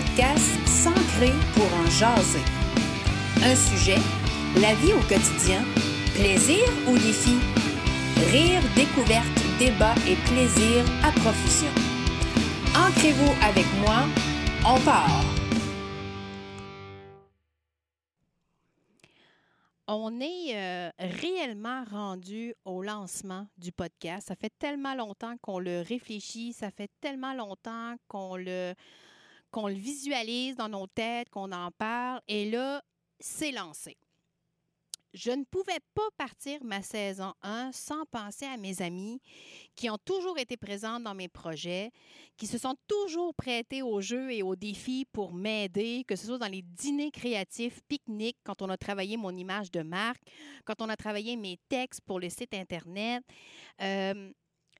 podcast S'ancrer pour en jaser. Un sujet, la vie au quotidien, plaisir ou défi? Rire, découverte, débat et plaisir à profusion. Ancrez-vous avec moi, on part! On est euh, réellement rendu au lancement du podcast. Ça fait tellement longtemps qu'on le réfléchit, ça fait tellement longtemps qu'on le, qu'on le visualise dans nos têtes, qu'on en parle, et là, c'est lancé. Je ne pouvais pas partir ma saison 1 sans penser à mes amis qui ont toujours été présents dans mes projets, qui se sont toujours prêtés aux jeux et aux défis pour m'aider, que ce soit dans les dîners créatifs, pique-niques, quand on a travaillé mon image de marque, quand on a travaillé mes textes pour le site Internet. Euh,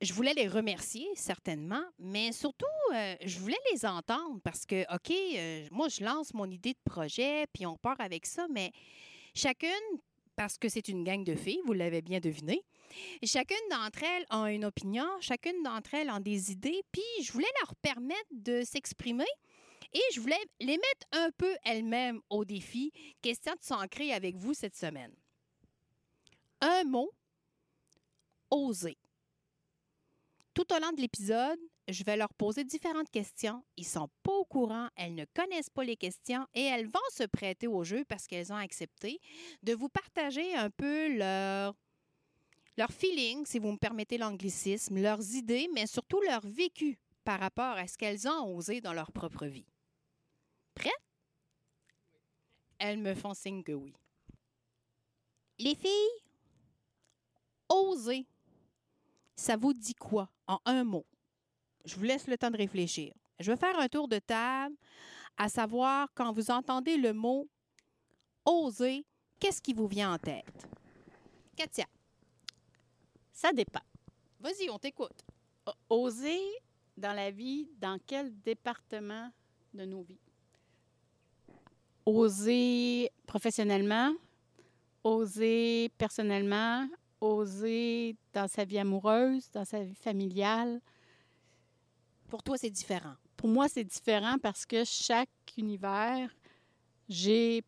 je voulais les remercier, certainement, mais surtout, euh, je voulais les entendre parce que, OK, euh, moi, je lance mon idée de projet, puis on part avec ça, mais chacune, parce que c'est une gang de filles, vous l'avez bien deviné, chacune d'entre elles a une opinion, chacune d'entre elles a des idées, puis je voulais leur permettre de s'exprimer. Et je voulais les mettre un peu elles-mêmes au défi. Question de s'ancrer avec vous cette semaine. Un mot, oser. Tout au long de l'épisode, je vais leur poser différentes questions. Ils sont pas au courant, elles ne connaissent pas les questions et elles vont se prêter au jeu parce qu'elles ont accepté de vous partager un peu leur leur feeling, si vous me permettez l'anglicisme, leurs idées, mais surtout leur vécu par rapport à ce qu'elles ont osé dans leur propre vie. Prêtes? Elles me font signe que oui. Les filles, osez ça vous dit quoi en un mot? Je vous laisse le temps de réfléchir. Je vais faire un tour de table à savoir quand vous entendez le mot oser, qu'est-ce qui vous vient en tête? Katia. Ça dépend. Vas-y, on t'écoute. Oser dans la vie, dans quel département de nos vies? Oser professionnellement, oser personnellement, oser dans sa vie amoureuse, dans sa vie familiale. Pour toi, c'est différent. Pour moi, c'est différent parce que chaque univers, j'ai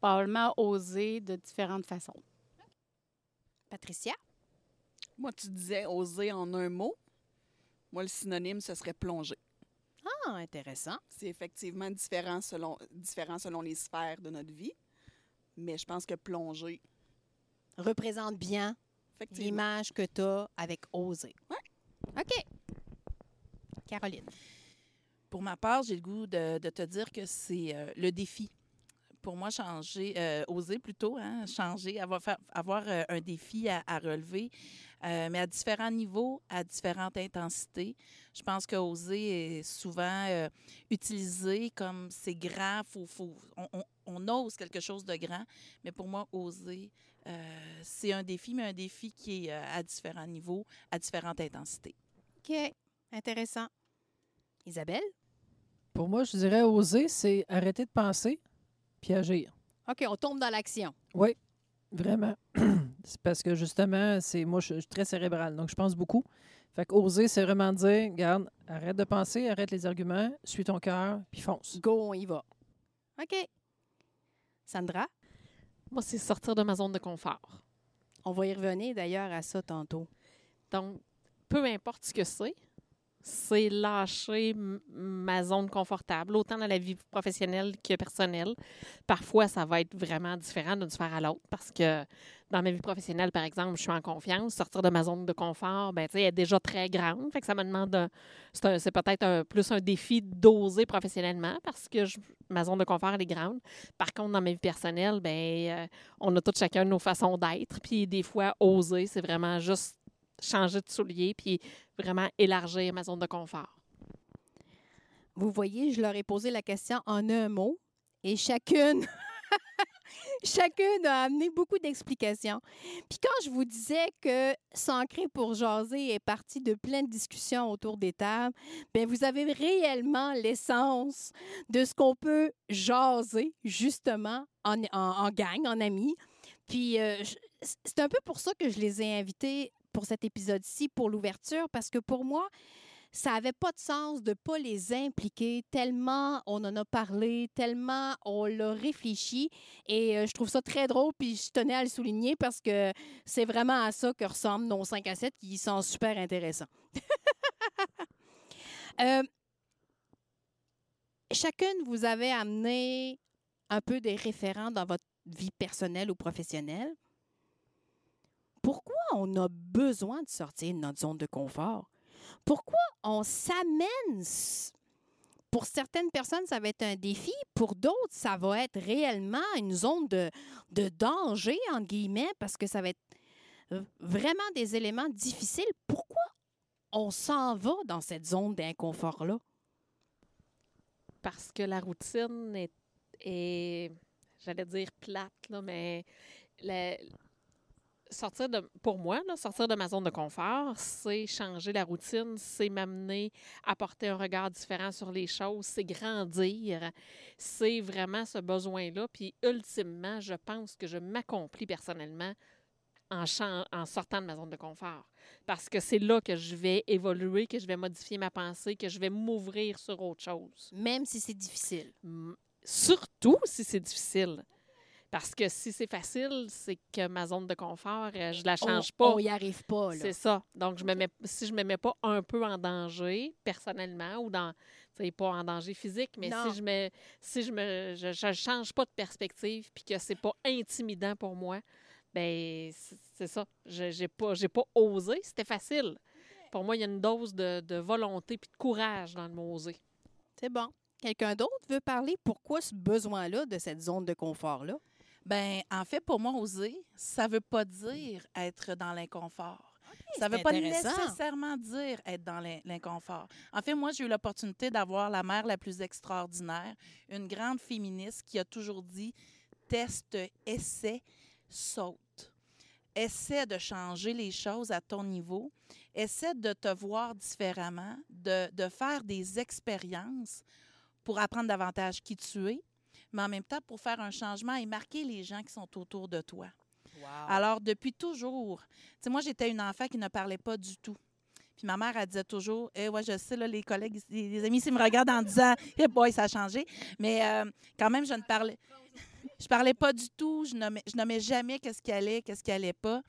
probablement osé de différentes façons. Patricia? Moi, tu disais oser en un mot. Moi, le synonyme, ce serait plonger. Ah, intéressant. C'est effectivement différent selon, différent selon les sphères de notre vie, mais je pense que plonger. Représente bien l'image que tu as avec oser. Oui. OK. Caroline. Pour ma part, j'ai le goût de, te dire que c'est euh, le défi. Pour moi, changer, euh, oser plutôt, hein, changer, avoir, avoir euh, un défi à, relever, mais à différents niveaux, à différentes intensités. Je pense que oser est souvent utilisé comme c'est grand, faut, faut, on, on, ose quelque chose de grand, mais pour moi, oser, c'est un défi, mais un défi qui est à différents niveaux, à différentes intensités. OK, intéressant. Isabelle? Pour moi, je dirais oser, c'est arrêter de penser puis agir. OK, on tombe dans l'action. Oui, vraiment. c'est parce que justement, c'est moi, je, suis très cérébral, donc je pense beaucoup. Fait qu'oser, c'est vraiment dire, regarde, arrête de penser, arrête les arguments, suis ton cœur, puis fonce. Go, on y va. OK. Sandra? Moi, c'est sortir de ma zone de confort. On va y revenir d'ailleurs à ça tantôt. Donc, peu importe ce que c'est, c'est lâcher ma zone confortable, autant dans la vie professionnelle que personnelle. Parfois, ça va être vraiment différent d'une sphère à l'autre parce que dans ma vie professionnelle, par exemple, je suis en confiance. Sortir de ma zone de confort, ben, elle est déjà très grande. Fait que ça me demande, c'est peut-être plus un défi d'oser professionnellement parce que ma zone de confort, elle est grande. Par contre, dans ma vie personnelle, ben, euh, on a tous chacun nos façons d'être. Puis des fois, oser, c'est vraiment juste changer de soulier puis vraiment élargir ma zone de confort. Vous voyez, je leur ai posé la question en un mot et chacune, chacune a amené beaucoup d'explications. Puis quand je vous disais que S'ancrer pour jaser est parti de plein de discussions autour des tables, bien, vous avez réellement l'essence de ce qu'on peut jaser justement en, en, gang, en amis. Puis euh, c'est un peu pour ça que je les ai invités pour cet épisode-ci, pour l'ouverture, parce que pour moi, ça n'avait pas de sens de ne pas les impliquer tellement on en a parlé, tellement on l'a réfléchi. Et euh, je trouve ça très drôle, puis je tenais à le souligner parce que c'est vraiment à ça que ressemblent nos 5 à 7 qui sont super intéressants. Euh, chacune, vous avez amené un peu des référents dans votre vie personnelle ou professionnelle. Pourquoi on a besoin de sortir de notre zone de confort? Pourquoi on s'amène? Pour certaines personnes, ça va être un défi. Pour d'autres, ça va être réellement une zone de, de danger, entre guillemets, parce que ça va être vraiment des éléments difficiles. Pourquoi on s'en va dans cette zone d'inconfort-là? Parce que la routine est, j'allais dire plate, là, mais sortir de, pour moi, là, sortir de ma zone de confort, c'est changer la routine, c'est m'amener à porter un regard différent sur les choses, c'est grandir, c'est vraiment ce besoin-là. Puis ultimement, je pense que je m'accomplis personnellement en, en sortant de ma zone de confort. Parce que c'est là que je vais évoluer, que je vais modifier ma pensée, que je vais m'ouvrir sur autre chose. Même si c'est difficile. Surtout si c'est difficile. Parce que si c'est facile, c'est que ma zone de confort, euh, je la change on, pas. On n'y arrive pas. C'est ça. Donc, je me mets, si je me mets pas un peu en danger personnellement ou dans, pas en danger physique, mais Non. si je me, si je me, je, je change pas de perspective puis que c'est pas intimidant pour moi, ben c'est ça. Je j'ai pas, j'ai pas osé. C'était facile. Pour moi, il y a une dose de, de volonté puis de courage dans le mot oser. C'est bon. Quelqu'un d'autre veut parler? Pourquoi ce besoin-là de cette zone de confort-là? Ben, en fait, pour moi, oser, ça veut pas dire être dans l'inconfort. ça c'est veut pas nécessairement dire être dans l'in- l'inconfort. En fait, moi, j'ai eu l'opportunité d'avoir la mère la plus extraordinaire, une grande féministe qui a toujours dit teste, essaie, saute. Essaie de changer les choses à ton niveau. Essaie de te voir différemment, de, de faire des expériences pour apprendre davantage qui tu es, mais en même temps pour faire un changement et marquer les gens qui sont autour de toi. Alors, depuis toujours, tu sais, moi, j'étais une enfant qui ne parlait pas du tout. Puis ma mère, elle disait toujours, eh ouais, je sais, là, les collègues, les, les amis, s'ils me regardent en disant, eh boy, ça a changé. Mais euh, quand même, je ne parlais, je parlais pas du tout. Je nommais, je nommais jamais qu'est-ce qui allait, qu'est-ce qui allait pas.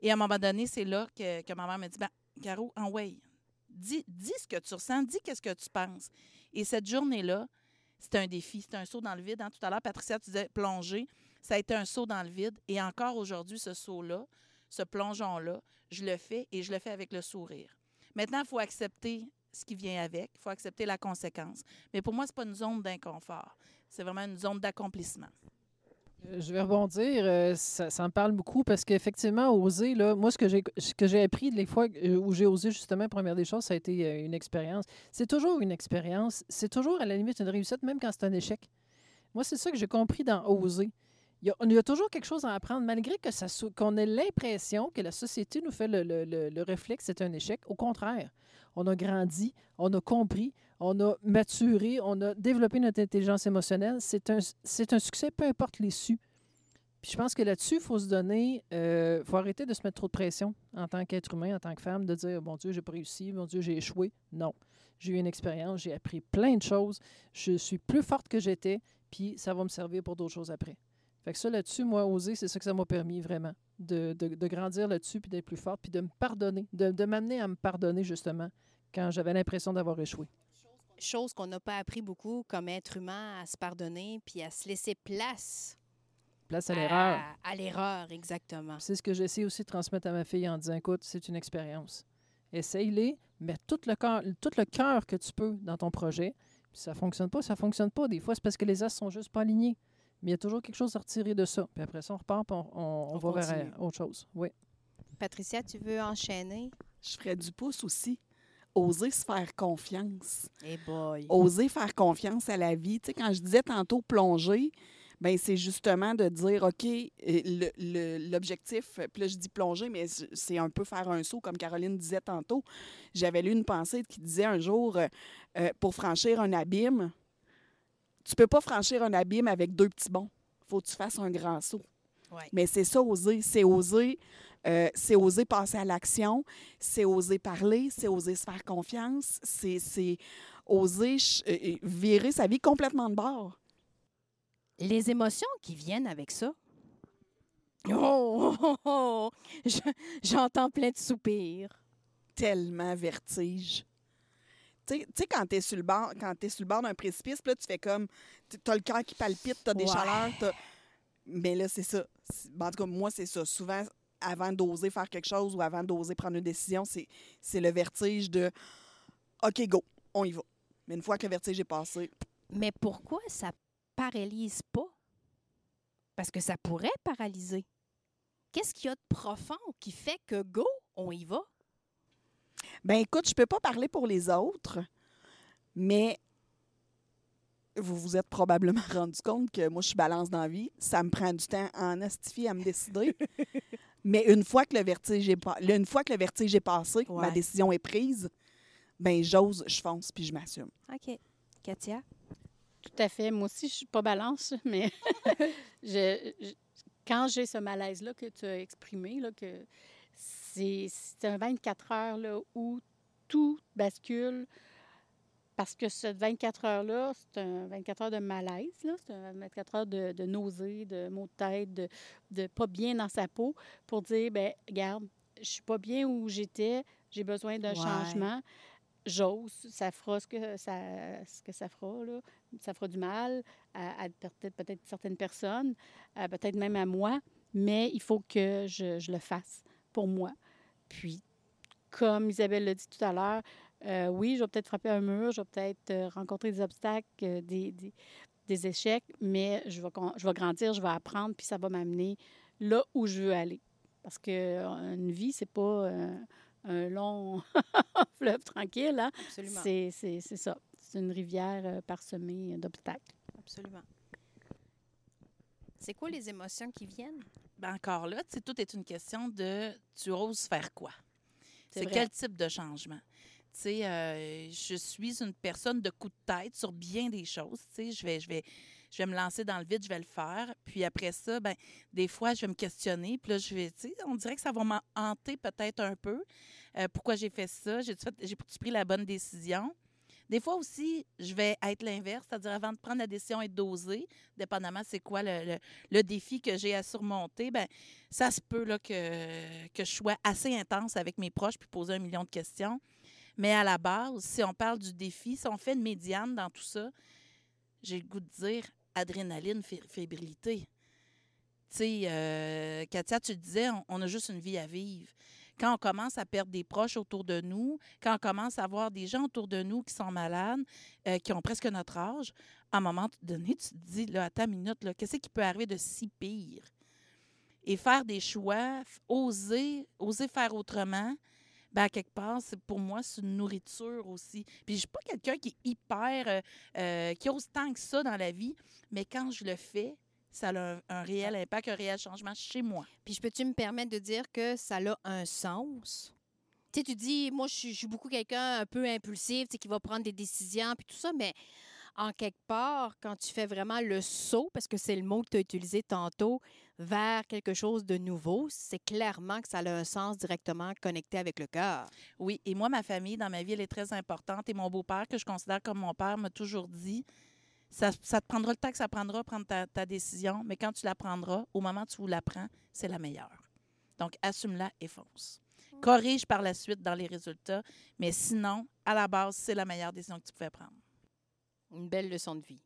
Et à un moment donné, c'est là que, que ma mère me dit, ben, Caro, en way, dis, dis ce que tu ressens, dis qu'est-ce que tu penses. Et cette journée-là, c'était un défi, c'était un saut dans le vide. hein. Tout à l'heure, Patricia, tu disais plonger. Ça a été un saut dans le vide. Et encore aujourd'hui, ce saut-là, ce plongeon-là, je le fais et je le fais avec le sourire. Maintenant, il faut accepter ce qui vient avec, il faut accepter la conséquence. Mais pour moi, ce n'est pas une zone d'inconfort. C'est vraiment une zone d'accomplissement. Euh, Je vais rebondir, euh, ça, ça me parle beaucoup parce qu'effectivement, oser, là, moi, ce que j'ai appris les fois euh, où j'ai osé, justement, première des choses, ça a été une expérience. C'est toujours une expérience, c'est toujours à la limite une réussite, même quand c'est un échec. Moi, c'est ça que j'ai compris dans oser. Il y, a, toujours quelque chose à apprendre, malgré que ça qu'on ait l'impression que la société nous fait le, le réflexe, c'est un échec. Au contraire, on a grandi, on a compris, on a maturé, on a développé notre intelligence émotionnelle. C'est un, un succès, peu importe l'issue. Puis je pense que là-dessus, il faut se donner, il faut arrêter de se mettre trop de pression en tant qu'être humain, en tant que femme, de dire, bon Dieu, j'ai pas réussi, mon Dieu, j'ai échoué. Non. J'ai eu une expérience, j'ai appris plein de choses, je suis plus forte que j'étais, puis ça va me servir pour d'autres choses après. Fait que ça, là-dessus, moi, oser, c'est ça que ça m'a permis vraiment, de, de, de grandir là-dessus, puis d'être plus forte, puis de me pardonner, de, de m'amener à me pardonner, justement, quand j'avais l'impression d'avoir échoué. Chose qu'on n'a pas appris beaucoup comme être humain à se pardonner puis à se laisser place Place à l'erreur. À, à l'erreur, exactement. C'est ce que j'essaie aussi de transmettre à ma fille en disant, écoute, c'est une expérience. Essaye-les, mets tout le cœur, tout le cœur que tu peux dans ton projet. Puis ça fonctionne pas, ça fonctionne pas. Des fois, c'est parce que les as sont juste pas alignés. Mais il y a toujours quelque chose à retirer de ça. Puis après ça, on repart, puis on, on- on On va vers continue. autre chose. Oui. Patricia, tu veux enchaîner? Je ferais du pouce aussi. Oser se faire confiance. Eh boy. Oser faire confiance à la vie. Tu sais, quand je disais tantôt plonger, ben c'est justement de dire, OK, euh, l'objectif, puis là, je dis plonger, mais c'est un peu faire un saut, comme Caroline disait tantôt. J'avais lu une pensée qui disait un jour, euh, euh, pour franchir un abîme, tu peux pas franchir un abîme avec deux petits bonds. faut que tu fasses un grand saut. Ouais. Mais c'est ça, oser. C'est oser, euh, c'est oser passer à l'action, c'est oser parler, c'est oser se faire confiance, c'est oser euh, euh, virer sa vie complètement de bord. Les émotions qui viennent avec ça. Oh, oh, oh, oh. Je- j'entends plein de soupirs. Tellement vertige. Tu sais- quand tu es sur le bord, quand t'es sur le bord d'un précipice, là, tu fais comme. Tu as le cœur qui palpite, tu as des Ouais. chaleurs. t'as- Mais là, c'est ça. Ben, en tout cas, moi, c'est ça. Souvent, avant d'oser faire quelque chose ou avant d'oser prendre une décision, c'est le vertige de OK, go, on y va. Mais une fois que le vertige est passé, Mais pourquoi ça paralyse pas? Parce que ça pourrait paralyser. Qu'est-ce qu'il y a de profond qui fait que go, on y va? Ben écoute, je peux pas parler pour les autres, mais vous vous êtes probablement rendu compte que moi, je suis balance dans la vie. Ça me prend du temps en astifier à me décider. mais une fois que le vertige est, pas- là, une fois que le vertige est passé, que ma décision est prise, ben j'ose, je fonce puis je m'assume. OK. Katia? Tout à fait. Moi aussi, je suis pas balance, mais je, je- quand j'ai ce malaise-là que tu as exprimé, là, que c'est c'est un 24 heures là, où tout bascule parce que ce 24 heures-là, c'est un 24 heures de malaise, c'est un 24 heures de, de nausée, de maux de tête, de, de pas bien dans sa peau pour dire, ben regarde, je suis pas bien où j'étais, j'ai besoin d'un Ouais. changement. J'ose, ça fera ce que ça, ce que ça fera, là ça fera du mal à, à peut-être certaines personnes, peut-être même à moi, mais il faut que je, je le fasse pour moi. Puis, comme Isabelle l'a dit tout à l'heure, euh, oui, je vais peut-être frapper un mur, je vais peut-être euh, rencontrer des obstacles, euh, des, des, des échecs, mais je vais, je vais grandir, je vais apprendre, puis ça va m'amener là où je veux aller. Parce qu'une vie, c'est pas euh, un long fleuve tranquille, hein? Absolument. C'est c'est- c'est ça. C'est une rivière parsemée d'obstacles. Absolument. C'est quoi les émotions qui viennent? Ben encore là, tout est une question de tu oses faire quoi? C'est quel type de changement? Tu sais, euh, je suis une personne de coup de tête sur bien des choses. Tu sais, je vais, je vais, je vais me lancer dans le vide, je vais le faire. Puis après ça, ben, des fois, je vais me questionner. Puis là, je vais, tu sais, on dirait que ça va m'en hanter peut-être un peu. Euh, pourquoi j'ai fait ça? J'ai pris la bonne décision? Des fois aussi, je vais être l'inverse, c'est-à-dire avant de prendre la décision et d'oser, dépendamment c'est quoi le, le- le défi que j'ai à surmonter, ben ça se peut là, que, que je sois assez intense avec mes proches puis poser un million de questions. Mais à la base, si on parle du défi, si on fait une médiane dans tout ça, j'ai le goût de dire adrénaline, fé- fébrilité. Tu sais, euh, Katia, tu disais, on, a juste une vie à vivre. Quand on commence à perdre des proches autour de nous, quand on commence à voir des gens autour de nous qui sont malades, euh, qui ont presque notre âge, à un moment donné, tu te dis, là, attends une minute, qu'est-ce qui peut arriver de si pire? Et faire des choix, oser, oser faire autrement, ben, quelque part, c'est pour moi, c'est une nourriture aussi. Puis je suis pas quelqu'un qui est hyper, euh, euh, qui ose tant que ça dans la vie, mais quand je le fais, ça a un, réel impact, un réel changement chez moi. Puis je peux-tu me permettre de dire que ça a un sens? Tu sais, tu dis, moi, je suis beaucoup quelqu'un un peu impulsif, tu sais, qui va prendre des décisions, puis tout ça, mais en quelque part, quand tu fais vraiment le saut, parce que c'est le mot que tu as utilisé tantôt, vers quelque chose de nouveau, c'est clairement que ça a un sens directement connecté avec le cœur. Oui, et moi, ma famille, dans ma vie, elle est très importante. Et mon beau-père, que je considère comme mon père, m'a toujours dit ça, ça te prendra le temps que ça prendra prendre ta, ta décision, mais quand tu la prendras, au moment où tu la prends, c'est la meilleure. Donc, assume-la et fonce. Corrige par la suite dans les résultats, mais sinon, à la base, c'est la meilleure décision que tu pouvais prendre. Une belle leçon de vie.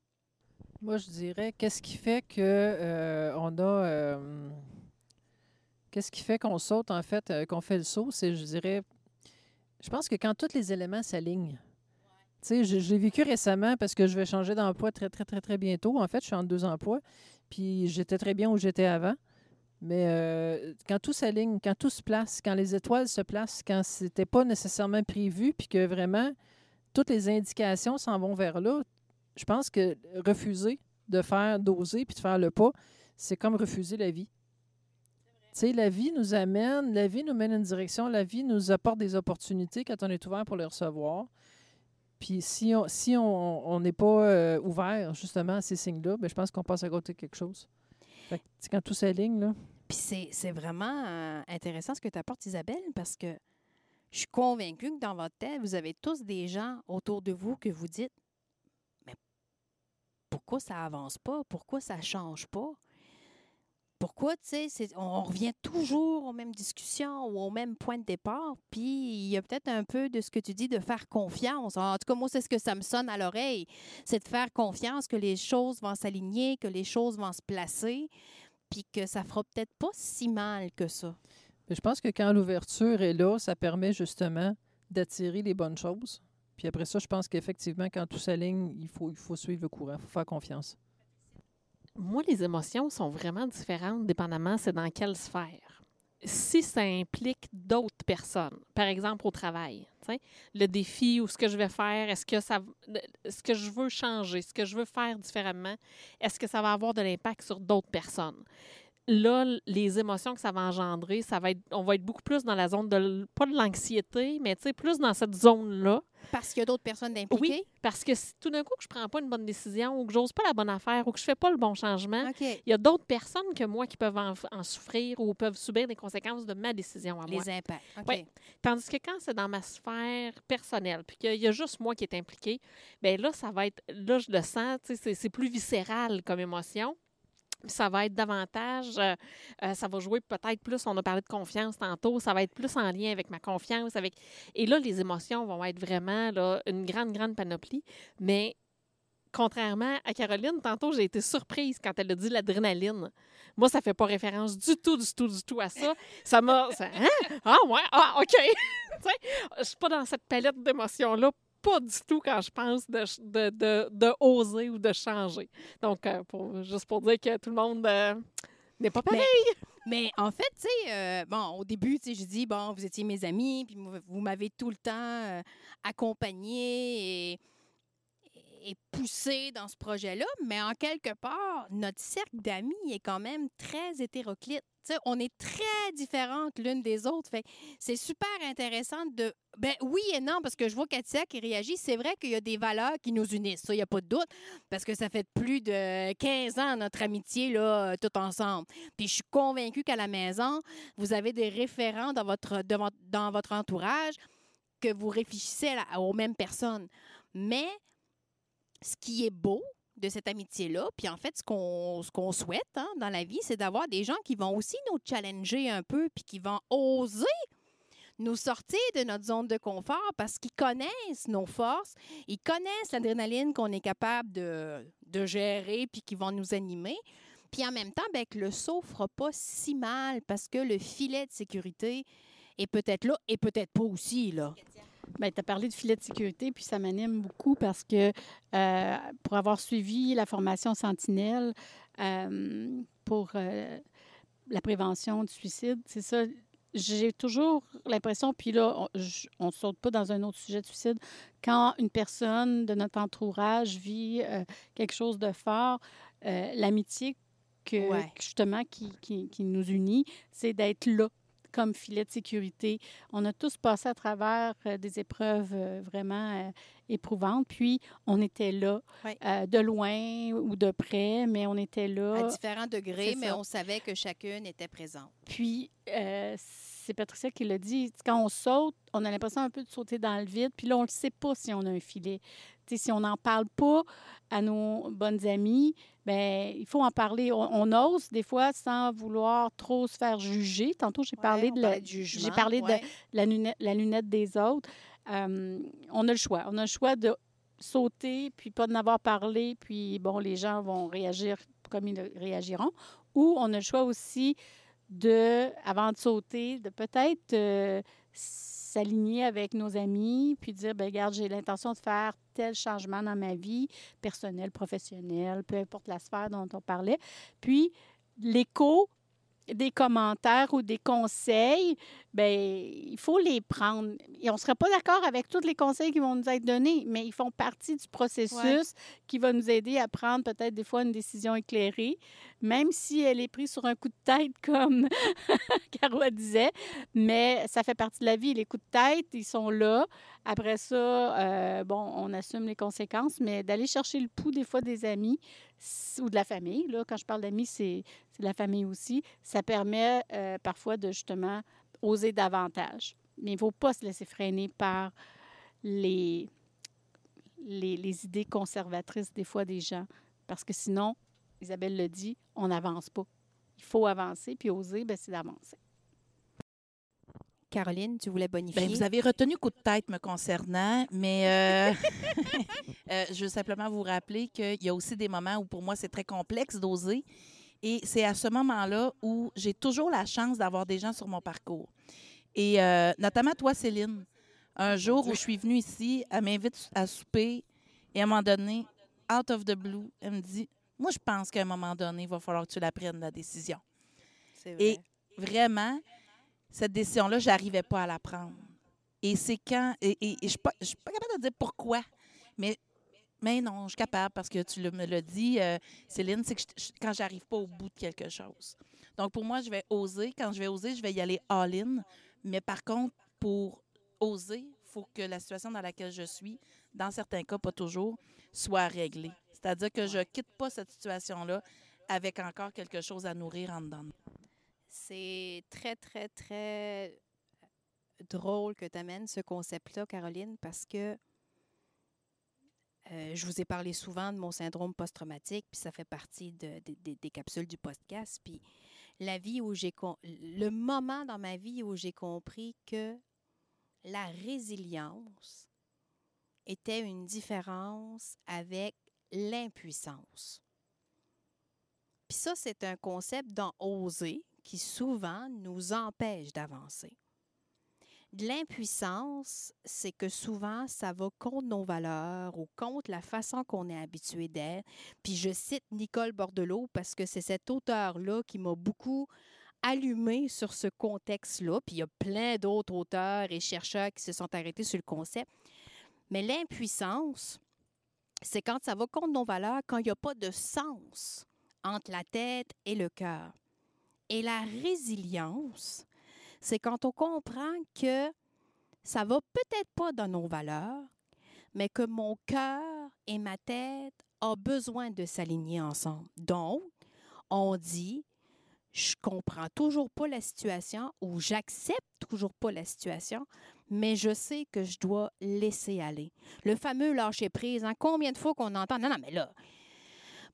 Moi, je dirais, qu'est-ce qui fait que euh, on a. euh, qu'est-ce qui fait qu'on saute, en fait, euh, qu'on fait le saut? C'est, je dirais. Je pense que quand tous les éléments s'alignent. Tu sais, l'ai vécu récemment parce que je vais changer d'emploi très, très, très, très bientôt. En fait, je suis en deux emplois. Puis j'étais très bien où j'étais avant. Mais quand tout s'aligne, quand tout se place, quand les étoiles se placent, quand c'était pas nécessairement prévu, puis que vraiment toutes les indications s'en vont vers là, je pense que refuser de faire, d'oser, puis de faire le pas, c'est comme refuser la vie. Tu sais, la vie nous amène, la vie nous mène une direction, la vie nous apporte des opportunités quand on est ouvert pour les recevoir. Puis si on si on n'est pas euh, ouvert justement à ces signes-là, ben, je pense qu'on passe à côté de quelque chose. Fait que, quand tout s'aligne, là. Puis c'est vraiment euh, intéressant ce que tu apportes, Isabelle, parce que je suis convaincue que dans votre tête, vous avez tous des gens autour de vous que vous dites pourquoi ça avance pas? Pourquoi ça change pas? Pourquoi, tu sais, on revient toujours aux mêmes discussions ou au même point de départ, puis il y a peut-être un peu de ce que tu dis de faire confiance. En tout cas, moi, c'est ce que ça me sonne à l'oreille, c'est de faire confiance que les choses vont s'aligner, que les choses vont se placer, puis que ça fera peut-être pas si mal que ça. Je pense que quand l'ouverture est là, ça permet justement d'attirer les bonnes choses. Puis après ça, je pense qu'effectivement, quand tout s'aligne, il faut, suivre le courant, il faut faire confiance. Moi, les émotions sont vraiment différentes, dépendamment c'est dans quelle sphère. Si ça implique d'autres personnes, par exemple au travail, le défi ou ce que je vais faire, est-ce que ça, ce que je veux changer, ce que je veux faire différemment, est-ce que ça va avoir de l'impact sur d'autres personnes? Là, les émotions que ça va engendrer, ça va être, on va être beaucoup plus dans la zone de, pas de l'anxiété, mais tu sais, plus dans cette zone-là. Parce qu'il y a d'autres personnes impliquées? Parce que si tout d'un coup que je prends pas une bonne décision ou que j'ose pas la bonne affaire ou que je fais pas le bon changement, il y a d'autres personnes que moi qui peuvent en, en souffrir ou peuvent subir les conséquences de ma décision à moi. Les impacts. Oui. Tandis que quand c'est dans ma sphère personnelle, puis qu'il y a juste moi qui est impliqué, bien là, ça va être, là, je le sens, c'est plus viscéral comme émotion. Ça va être davantage, euh, euh, ça va jouer peut-être plus, on a parlé de confiance tantôt, ça va être plus en lien avec ma confiance. avec Et là, les émotions vont être vraiment là, une grande, grande panoplie. Mais contrairement à Caroline, tantôt, j'ai été surprise quand elle a dit l'adrénaline. Moi, ça fait pas référence du tout, du tout, du tout à ça. Ça m'a. Hein? Ah, ouais, ah, OK. Je suis pas dans cette palette d'émotions-là, pas du tout quand je pense de, de, de, de oser ou de changer. Donc, euh, pour, juste pour dire que tout le monde euh, n'est pas pareil. Mais en fait, tu sais, euh, bon, au début, tu sais, je dis, bon, vous étiez mes amis, puis vous vous m'avez tout le temps euh, accompagné et, et poussé dans ce projet-là, mais en quelque part, notre cercle d'amis est quand même très hétéroclite. On est très différentes l'une des autres. Fait c'est super intéressant de. Ben oui et non, parce que je vois Katia qui réagit. C'est vrai qu'il y a des valeurs qui nous unissent, ça, il n'y a pas de doute, parce que ça fait plus de 15 ans notre amitié, là, tout ensemble. Puis je suis convaincue qu'à la maison, vous avez des référents dans votre, dans votre entourage que vous réfléchissez aux mêmes personnes. Mais ce qui est beau de cette amitié-là, puis en fait, ce qu'on souhaite hein, dans la vie, c'est d'avoir des gens qui vont aussi nous challenger un peu, puis qui vont oser nous sortir de notre zone de confort parce qu'ils connaissent nos forces, ils connaissent l'adrénaline qu'on est capable de, de gérer, puis qui vont nous animer. Puis en même temps, ben, que le saut ne fera pas si mal parce que le filet de sécurité est peut-être là et peut-être pas aussi. là. Bien, tu as parlé de filet de sécurité, puis ça m'anime beaucoup parce que euh, pour avoir suivi la formation Sentinelle euh, pour euh, la prévention du suicide, c'est ça. J'ai toujours l'impression, puis là, on ne saute pas dans un autre sujet de suicide, quand une personne de notre entourage vit quelque chose de fort, l'amitié que, Ouais. justement qui, qui- qui nous unit, c'est d'être là comme filet de sécurité. On a tous passé à travers euh, des épreuves euh, vraiment euh, éprouvantes, puis on était là, euh, de loin ou de près, mais on était À là. différents degrés, mais on savait que chacune était présente. Puis, euh, c'est Patricia qui l'a dit, quand on saute, on a l'impression un peu de sauter dans le vide, puis là, on ne sait pas si on a un filet. Si on n'en parle pas à nos bonnes amies, ben il faut en parler. On, on ose des fois sans vouloir trop se faire juger. Tantôt, j'ai parlé Ouais, de la, jugement, j'ai parlé de la lunette, la lunette des autres. Euh, on a le choix. On a le choix de sauter, puis pas d'en avoir parlé, puis bon, les gens vont réagir comme ils réagiront. Ou on a le choix aussi de, avant de sauter, de peut-être euh, s'aligner avec nos amis, puis dire, ben regarde, j'ai l'intention de faire tel changement dans ma vie, personnelle, professionnelle, peu importe la sphère dont on parlait. Puis, l'écho des commentaires ou des conseils, ben il faut les prendre. Et on ne sera pas d'accord avec tous les conseils qui vont nous être donnés, mais ils font partie du processus qui va nous aider à prendre peut-être des fois une décision éclairée, même si elle est prise sur un coup de tête, comme Caro disait. Mais ça fait partie de la vie. Les coups de tête, ils sont là. Après ça, euh, bon, on assume les conséquences, mais d'aller chercher le pouls des fois des amis ou de la famille. Là, quand je parle d'amis, c'est la famille aussi. Ça permet euh, parfois de justement oser davantage. Mais il ne faut pas se laisser freiner par les, les, les idées conservatrices des fois des gens. Parce que sinon, Isabelle le dit, on n'avance pas. Il faut avancer, puis oser, ben, c'est d'avancer. Caroline, tu voulais bonifier? Ben, vous avez retenu coup de tête me concernant, mais euh, euh, je veux simplement vous rappeler qu'il y a aussi des moments où pour moi c'est très complexe d'oser. Et c'est à ce moment-là où j'ai toujours la chance d'avoir des gens sur mon parcours. Et euh, notamment toi, Céline. Un jour où je suis venue ici, elle m'invite à souper et à un moment donné, out of the blue, elle me dit Moi, je pense qu'à un moment donné, il va falloir que tu la prennes, la décision. C'est Et vraiment, cette décision-là, je n'arrivais pas à la prendre. Et c'est quand. Et, je ne suis pas, capable de dire pourquoi, mais, mais non, je suis capable parce que tu me l'as dit, euh, Céline, c'est que je- je- quand j'arrive pas au bout de quelque chose. Donc, pour moi, je vais oser. Quand je vais oser, je vais y aller all-in. Mais par contre, pour oser, il faut que la situation dans laquelle je suis, dans certains cas, pas toujours, soit réglée. C'est-à-dire que je quitte pas cette situation-là avec encore quelque chose à nourrir en dedans. C'est très, très, très drôle que tu amènes ce concept-là, Caroline, parce que je vous ai parlé souvent de mon syndrome post-traumatique, puis ça fait partie de- de- de- des capsules du podcast. Puis la vie où j'ai le moment dans ma vie où j'ai compris que la résilience était une différence avec l'impuissance. Puis ça, c'est un concept dans oser qui souvent nous empêche d'avancer. L'impuissance, c'est que souvent, ça va contre nos valeurs ou contre la façon qu'on est habitué d'être. Puis je cite Nicole Bordelot parce que c'est cet auteur-là qui m'a beaucoup allumé sur ce contexte-là. Puis il y a plein d'autres auteurs et chercheurs qui se sont arrêtés sur le concept. Mais l'impuissance, c'est quand ça va contre nos valeurs, quand il n'y a pas de sens entre la tête et le cœur. Et la résilience, c'est quand on comprend que ça va peut-être pas dans nos valeurs, mais que mon cœur et ma tête ont besoin de s'aligner ensemble. Donc, on dit, je comprends toujours pas la situation ou j'accepte toujours pas la situation, mais je sais que je dois laisser aller. Le fameux lâcher prise, hein, combien de fois qu'on entend, non, non, mais là,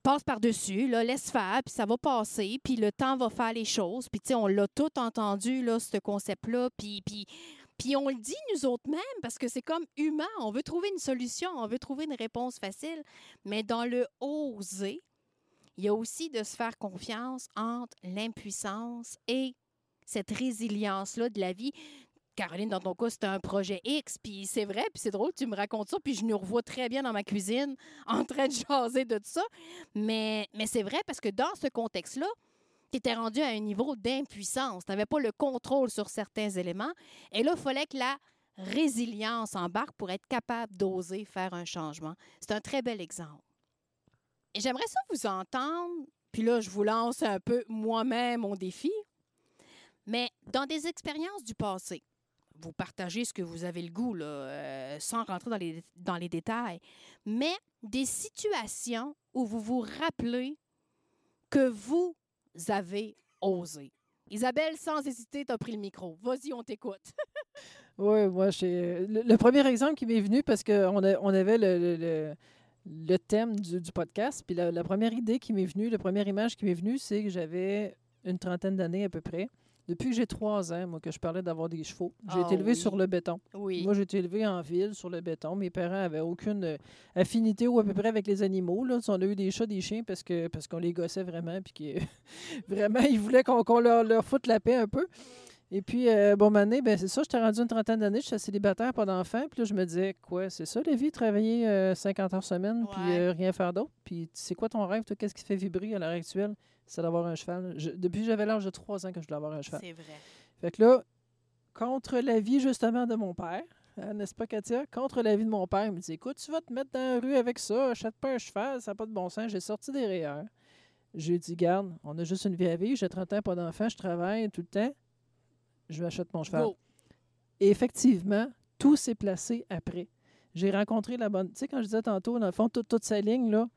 passe par-dessus, là, laisse faire, puis ça va passer, puis le temps va faire les choses. Puis, tu sais, on l'a tout entendu, là, ce concept-là, puis, puis, puis on le dit nous autres mêmes, parce que c'est comme humain, on veut trouver une solution, on veut trouver une réponse facile, mais dans le oser, il y a aussi de se faire confiance entre l'impuissance et cette résilience-là de la vie. Caroline, dans ton cas, c'était un projet X, puis c'est vrai, puis c'est drôle, tu me racontes ça, puis je nous revois très bien dans ma cuisine en train de jaser de tout ça. Mais, mais c'est vrai parce que dans ce contexte-là, tu étais rendu à un niveau d'impuissance. Tu n'avais pas le contrôle sur certains éléments. Et là, il fallait que la résilience embarque pour être capable d'oser faire un changement. C'est un très bel exemple. Et j'aimerais ça vous entendre, puis là, je vous lance un peu moi-même mon défi, mais dans des expériences du passé, vous partagez ce que vous avez le goût, euh, sans rentrer dans les, dans les détails, mais des situations où vous vous rappelez que vous avez osé. Isabelle, sans hésiter, tu as pris le micro. Vas-y, on t'écoute. Oui, moi. Le, premier exemple qui m'est venu, parce qu'on on avait le, le- le- le thème du, du podcast, puis la, la première idée qui m'est venue, la première image qui m'est venue, c'est que j'avais une trentaine d'années à peu près. Depuis que j'ai trois ans, moi, que je parlais d'avoir des chevaux, j'ai Ah été élevée oui. sur le béton. Oui. Moi, j'ai été élevée en ville, sur le béton. Mes parents avaient aucune euh, affinité ou à peu près avec les animaux. Là. On a eu des chats, des chiens parce que parce qu'on les gossait vraiment. Puis que, vraiment, ils voulaient qu'on leur, leur foute la paix un peu. Et puis, euh, bon, année, ben c'est ça, j'étais rendue une trentaine d'années, j'étais célibataire, pas d'enfant. Puis là, je me disais, quoi, c'est ça la vie, travailler euh, 50 heures semaine, puis euh, rien faire d'autre? Puis, c'est quoi ton rêve, toi, qu'est-ce qui te fait vibrer à l'heure actuelle? C'est d'avoir un cheval. Je- depuis que j'avais l'âge de 3 ans que je voulais avoir un cheval. C'est vrai. Fait que là, contre l'avis justement de mon père, hein, n'est-ce pas, Katia? Contre l'avis de mon père, il me dit Écoute, tu vas te mettre dans la rue avec ça, achète pas un cheval, ça n'a pas de bon sens. J'ai sorti des rayeurs. J'ai dit Garde, on a juste une vie à vivre, j'ai 30 ans, pas d'enfant, je travaille tout le temps, je m'achète mon cheval. Go. Et effectivement, tout s'est placé après. J'ai rencontré la bonne. Tu sais, quand je disais tantôt, dans le fond, toute, toute sa ligne, là,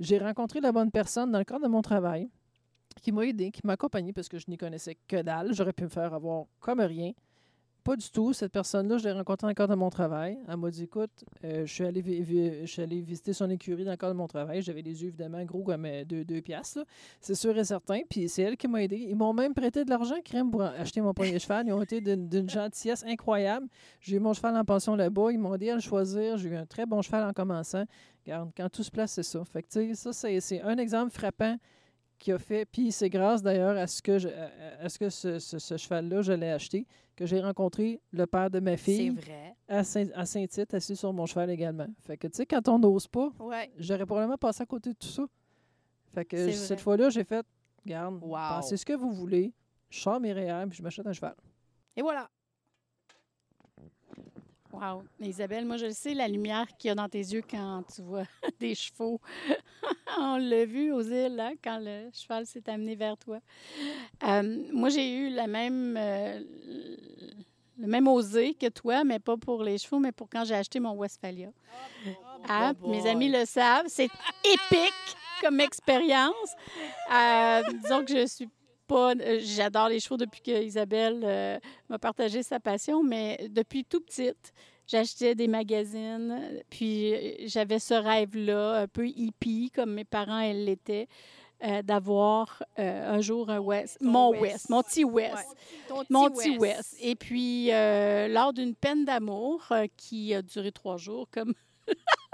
j'ai rencontré la bonne personne dans le cadre de mon travail. Qui m'a aidé, qui m'a accompagné parce que je n'y connaissais que dalle. J'aurais pu me faire avoir comme rien. Pas du tout. Cette personne-là, je l'ai rencontrée encore dans mon travail. Elle m'a dit Écoute, euh, je, suis allé vi- vi- je suis allé visiter son écurie dans le cadre de mon travail. J'avais les yeux évidemment gros comme euh, deux, piastres. C'est sûr et certain. Puis c'est elle qui m'a aidé. Ils m'ont même prêté de l'argent, crème, pour acheter mon premier cheval. Ils ont été d'une gentillesse incroyable. J'ai eu mon cheval en pension là-bas. Ils m'ont aidé à le choisir. J'ai eu un très bon cheval en commençant. Regarde, quand tout se place, c'est ça. Fait que, ça, c'est un exemple frappant qui a fait. Puis c'est grâce d'ailleurs à ce que, je- à, ce, que ce, ce- ce cheval-là, je l'ai acheté, que j'ai rencontré le père de ma fille vrai. à Saint- à Saint-Tite, assis sur mon cheval également. Fait que, tu sais, quand on n'ose pas, Ouais. j'aurais probablement passé à côté de tout ça. Fait que cette fois-là, j'ai fait, regarde, Wow. pensez ce que vous voulez, je sors mes réels, puis je m'achète un cheval. Et voilà. Wow. Isabelle, moi, je le sais, la lumière qu'il y a dans tes yeux quand tu vois des chevaux. On l'a vu aux îles, hein, quand le cheval s'est amené vers toi. Euh, moi, j'ai eu la même, euh, le même osé que toi, mais pas pour les chevaux, mais pour quand j'ai acheté mon Westphalia. Ah, mes amis le savent, c'est épique comme expérience. Euh, disons que je suis pas. euh, J'adore les chevaux depuis que Isabelle euh, m'a partagé sa passion, mais depuis tout petite, j'achetais des magazines, puis euh, j'avais ce rêve-là, un peu hippie, comme mes parents, l'étaient, euh, d'avoir euh, un jour un West, mon West. West, mon petit West. Ouais. Mon petit West. Et puis, euh, lors d'une peine d'amour qui a duré trois jours, comme.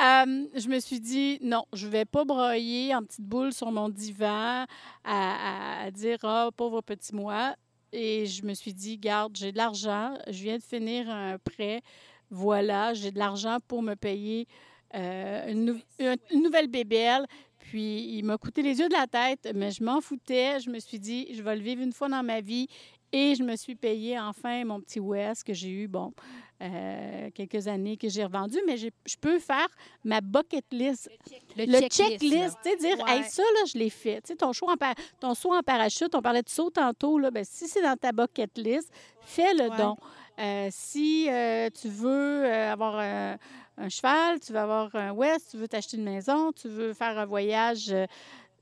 Euh, je me suis dit, non, je vais pas broyer en petite boule sur mon divan à, à- à dire, ah, pauvre petit moi. Et je me suis dit, garde, j'ai de l'argent, je viens de finir un prêt, voilà, j'ai de l'argent pour me payer euh, une, nou- une- une nouvelle bébelle. Puis il m'a coûté les yeux de la tête, mais je m'en foutais. Je me suis dit, je vais le vivre une fois dans ma vie. Et je me suis payé enfin mon petit West que j'ai eu, bon, euh, quelques années que j'ai revendu. Mais je peux faire ma bucket list. Le, checklist, tu sais, dire, Ouais. hey, ça, là, je l'ai fait. Tu sais, ton, saut en pa- ton saut en parachute, on parlait de saut tantôt, là, ben, si c'est dans ta bucket list, fais-le Ouais. donc. Euh, si euh, tu veux avoir un, cheval, tu veux avoir un West, tu veux t'acheter une maison, tu veux faire un voyage,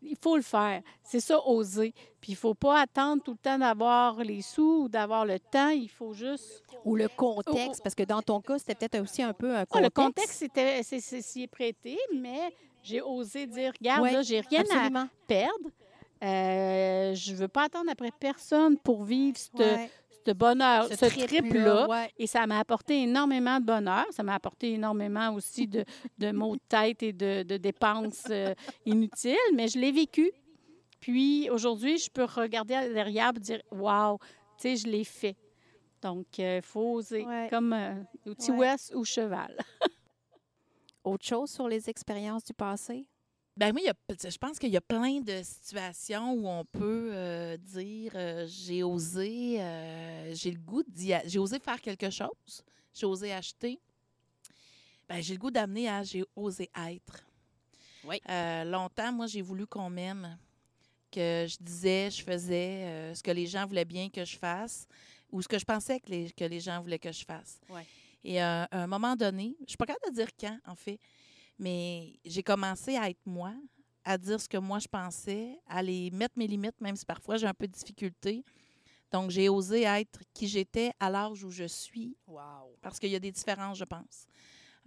il faut le faire. C'est ça, oser. Puis il faut pas attendre tout le temps d'avoir les sous ou d'avoir le temps. Il faut juste... Ou le contexte, parce que dans ton cas, c'était peut-être aussi un peu un Ah, contexte. le contexte, c'était, c'est, s'y est prêté, mais j'ai osé dire, regarde, là, j'ai rien à perdre. Euh, je veux pas attendre après personne pour vivre ce Ouais. Ce bonheur, ce, trip-là, ouais. Et ça m'a apporté énormément de bonheur. Ça m'a apporté énormément aussi de, de maux de tête et de, de dépenses euh, inutiles, mais je l'ai vécu. Puis aujourd'hui, je peux regarder derrière et dire Waouh, tu sais, je l'ai fait. Donc, il faut oser, Ouais. comme euh, outil Ouais. West ou cheval. Autre chose sur les expériences du passé? Ben oui, il y a- je pense qu'il y a plein de situations où on peut euh, dire euh, j'ai osé, euh, j'ai le goût d'y j'ai osé faire quelque chose, j'ai osé acheter. Ben, j'ai le goût d'amener à j'ai osé être. Oui. Longtemps, moi, j'ai voulu qu'on m'aime, que je disais, je faisais ce que les gens voulaient bien que je fasse ou ce que je pensais que les, que les gens voulaient que je fasse. Et à un moment donné, je suis pas capable de dire quand, en fait, mais j'ai commencé à être moi, à dire ce que moi je pensais, à les mettre mes limites, même si parfois j'ai un peu de difficulté. Donc, j'ai osé être qui j'étais à l'âge où je suis, Wow. parce qu'il y a des différences, je pense.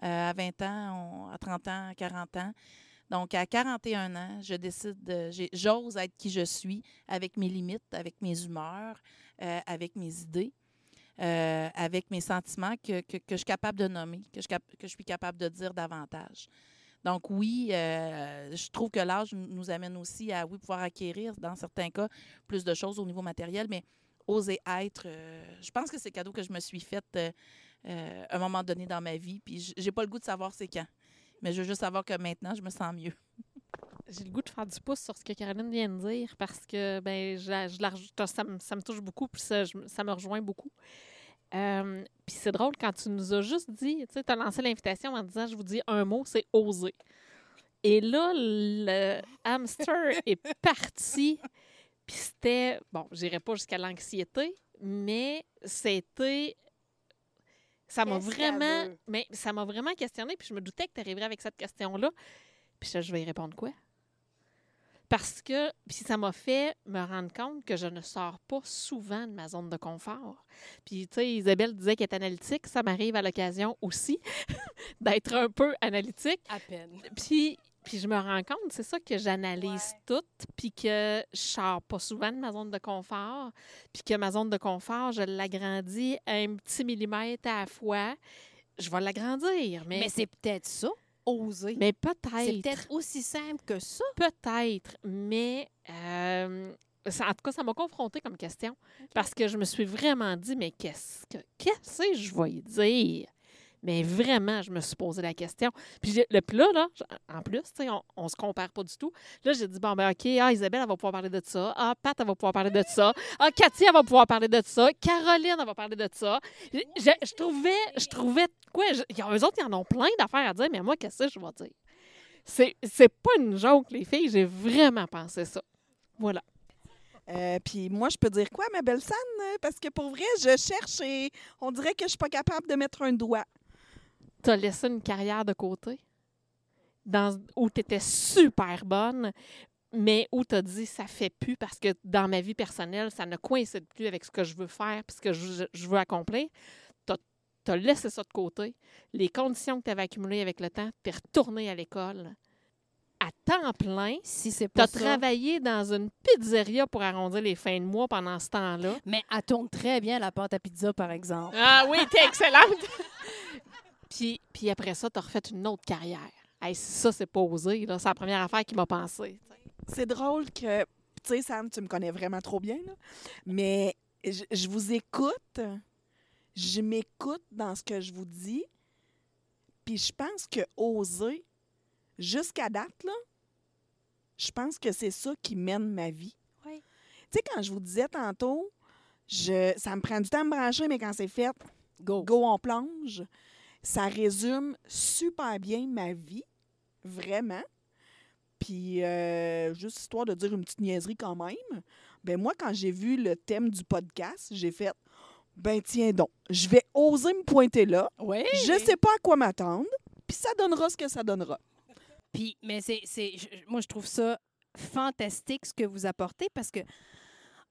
Euh, à 20 ans, on- à 30 ans, à 40 ans. Donc, à 41 ans, je décide, de- j'ose être qui je suis, avec mes limites, avec mes humeurs, euh, avec mes idées, euh, avec mes sentiments que, je suis capable de nommer, que je, suis capable de dire davantage. Donc oui, euh, je trouve que l'âge nous amène aussi à, oui, pouvoir acquérir, dans certains cas, plus de choses au niveau matériel, mais oser être, euh, je pense que c'est cadeau que je me suis fait euh, à un moment donné dans ma vie, puis j'ai pas le goût de savoir c'est quand. Mais je veux juste savoir que maintenant, je me sens mieux. J'ai le goût de faire du pouce sur ce que Caroline vient de dire parce que ben, je la- je ça, me, ça me touche beaucoup puis ça, je- ça me rejoint beaucoup. Euh, puis c'est drôle quand tu nous as juste dit, tu sais, as lancé l'invitation en disant, je vous dis un mot, c'est oser. Et là, le hamster est parti. Puis c'était, bon, j'irai pas jusqu'à l'anxiété, mais c'était ça m'a vraiment mais ça m'a vraiment questionné puis je me doutais que tu arriverais avec cette question là puis ça, je vais y répondre quoi? Parce que, puis ça m'a fait me rendre compte que je ne sors pas souvent de ma zone de confort. Puis, tu sais, Isabelle disait qu'elle est analytique. Ça m'arrive à l'occasion aussi d'être un peu analytique. À peine. Puis, puis je me rends compte, c'est ça que j'analyse tout, puis que je sors pas souvent de ma zone de confort, puis que ma zone de confort, je l'agrandis un petit millimètre à la fois. Je vais l'agrandir, mais, Mais c'est peut-être ça, oser. mais C'est peut-être. peut-être aussi simple que ça. Peut-être, mais euh, ça- en tout cas, ça m'a confronté comme question. Parce que je me suis vraiment dit, mais qu'est-ce que qu'est-ce que je vais dire? Mais vraiment, je me suis posé la question. Puis le puis là, en plus, on, on se compare pas du tout. Là, j'ai dit, bon, ben OK, ah, Isabelle, elle va pouvoir parler de ça. Ah, Pat, elle va pouvoir parler de ça. Ah, Cathy, elle va pouvoir parler de ça. Caroline, elle va parler de ça. Je, trouvais, je trouvais, quoi, je- eux autres, ils en ont plein d'affaires à dire, mais moi, qu'est-ce que je vais dire? C'est, c'est pas une joke, les filles. J'ai vraiment pensé ça. Voilà. Euh, Puis moi, je peux dire quoi, ma belle San? Euh, Parce que pour vrai, je cherche et on dirait que je suis pas capable de mettre un doigt. T'as laissé une carrière de côté dans, où tu étais super bonne, mais où tu as dit ça fait plus parce que dans ma vie personnelle, ça ne coïncide plus avec ce que je veux faire puis ce que je, je veux accomplir. Tu as laissé ça de côté. Les conditions que tu avais accumulées avec le temps, tu es retourné à l'école à temps plein. Si c'est Tu pas as ça. travaillé dans une pizzeria pour arrondir les fins de mois pendant ce temps-là. Mais elle tourne très bien la pâte à pizza, par exemple. Ah oui, t'es excellente! puis, puis après ça, t'as refait une autre carrière. Hey, ça, c'est pas osé. là. C'est la première affaire qui m'a pensé. C'est drôle que, tu sais, Sam, tu me connais vraiment trop bien, là, mais je, je vous écoute, je m'écoute dans ce que je vous dis, puis je pense que oser, jusqu'à date, là, je pense que c'est ça qui mène ma vie. Oui. Tu sais, quand je vous disais tantôt, je, ça me prend du temps à me brancher, mais quand c'est fait, Go. Go on plonge, ça résume super bien ma vie, vraiment. Puis, euh, juste histoire de dire une petite niaiserie quand même, ben moi, quand j'ai vu le thème du podcast, j'ai fait, ben tiens donc, je vais oser me pointer là. Oui. Je sais pas à quoi m'attendre, puis ça donnera ce que ça donnera. Puis, mais c'est, c'est, moi, je trouve ça fantastique ce que vous apportez parce que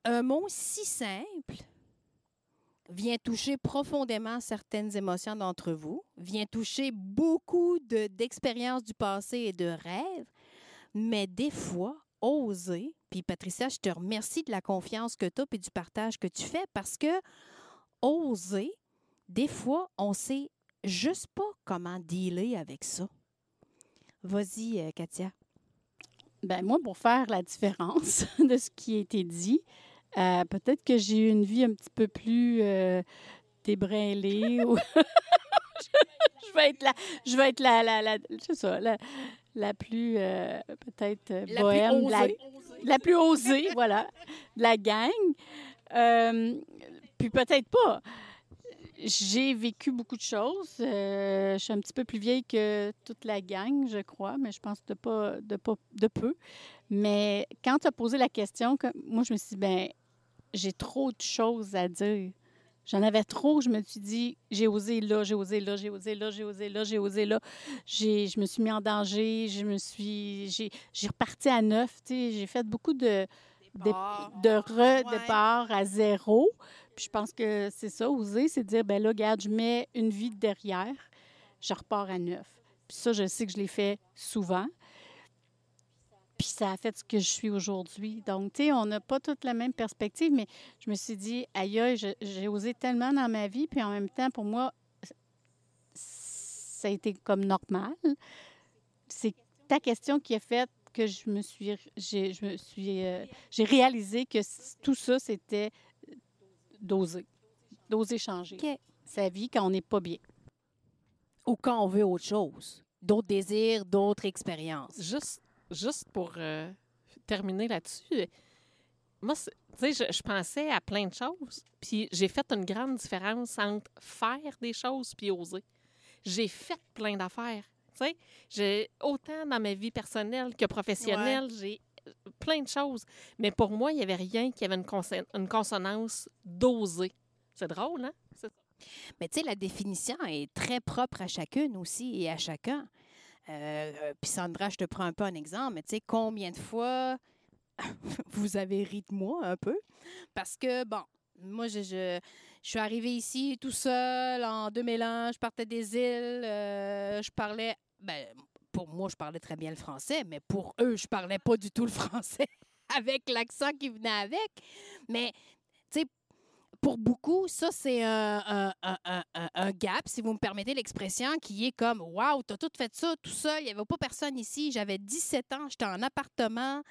un mot si simple vient toucher profondément certaines émotions d'entre vous, vient toucher beaucoup de, d'expériences du passé et de rêves, mais des fois, oser, puis Patricia, je te remercie de la confiance que tu as et du partage que tu fais parce que oser, des fois, on sait juste pas comment dealer avec ça. Vas-y, euh, Katia. Ben moi, pour faire la différence de ce qui a été dit, euh, peut-être que j'ai eu une vie un petit peu plus euh, débraillée ou je, vais être la, je vais être la, la, la, je sais ça, la, la plus euh, peut-être euh, La plus bohème, la, osée. la plus osée, voilà, de la gang. Puis peut-être pas. J'ai vécu beaucoup de choses. Je suis un petit peu plus vieille que toute la gang, je crois, mais je pense de pas de pas de peu. Mais quand tu as posé la question, que- moi je me suis dit ben j'ai trop de choses à dire. J'en avais trop, je me suis dit j'ai osé là, j'ai osé là, j'ai osé là, j'ai osé là, j'ai osé là. J'ai je me suis mis en danger, je me suis j'ai j'ai reparti à neuf, j'ai fait beaucoup de de, de redépart à zéro. Puis je pense que c'est ça, oser, c'est dire, ben là, regarde, je mets une vie derrière, je repars à neuf. Puis ça, je sais que je l'ai fait souvent. Ça a fait ce que je suis aujourd'hui. Donc, tu sais, on n'a pas toute la même perspective, mais je me suis dit, aïe, j'ai osé tellement dans ma vie, puis en même temps, pour moi, ça a été comme normal. C'est ta question qui a fait que je me suis, j'ai, je me suis, euh, j'ai réalisé que tout ça, c'était d'oser, d'oser changer OK. sa vie quand on n'est pas bien. Ou quand on veut autre chose. D'autres désirs, d'autres expériences. Juste, juste pour euh, terminer là-dessus, moi, tu sais, je, je pensais à plein de choses, puis j'ai fait une grande différence entre faire des choses puis oser. J'ai fait plein d'affaires, tu sais. J'ai autant dans ma vie personnelle que professionnelle, j'ai euh, plein de choses. Mais pour moi, il n'y avait rien qui avait une, une consonance d'oser. C'est drôle, hein? Mais tu sais, la définition est très propre à chacune aussi et à chacun. Euh, Puis Sandra, je te prends un peu un exemple, mais tu sais, combien de fois vous avez ri de moi un peu? Parce que, bon, moi, je, je, je suis arrivée ici tout seul en 2001, je partais des îles, euh, je parlais, ben, pour moi, je parlais très bien le français, mais pour eux, je parlais pas du tout le français avec l'accent qui venait avec. Mais, tu sais, pour beaucoup, ça, c'est un, gap, si vous me permettez l'expression, qui est comme Waouh, t'as tout fait ça tout seul, il n'y avait pas personne ici. J'avais 17 ans, j'étais en appartement,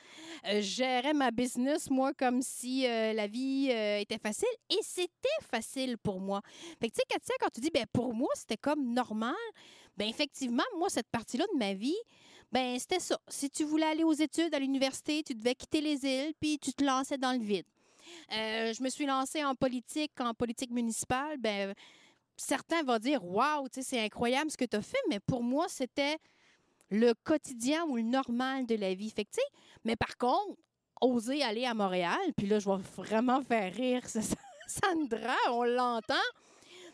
euh, je gérais ma business, moi, comme si euh, la vie euh, était facile. Et c'était facile pour moi. Fait que, tu sais, Katia, quand tu dis, ben pour moi, c'était comme normal, ben effectivement, moi, cette partie-là de ma vie, ben c'était ça. Si tu voulais aller aux études à l'université, tu devais quitter les îles, puis tu te lançais dans le vide. Euh, je me suis lancée en politique, en politique municipale. Ben, certains vont dire Waouh, c'est incroyable ce que tu as fait, mais pour moi, c'était le quotidien ou le normal de la vie. Fait mais par contre, oser aller à Montréal, puis là, je vais vraiment faire rire Sandra, on l'entend,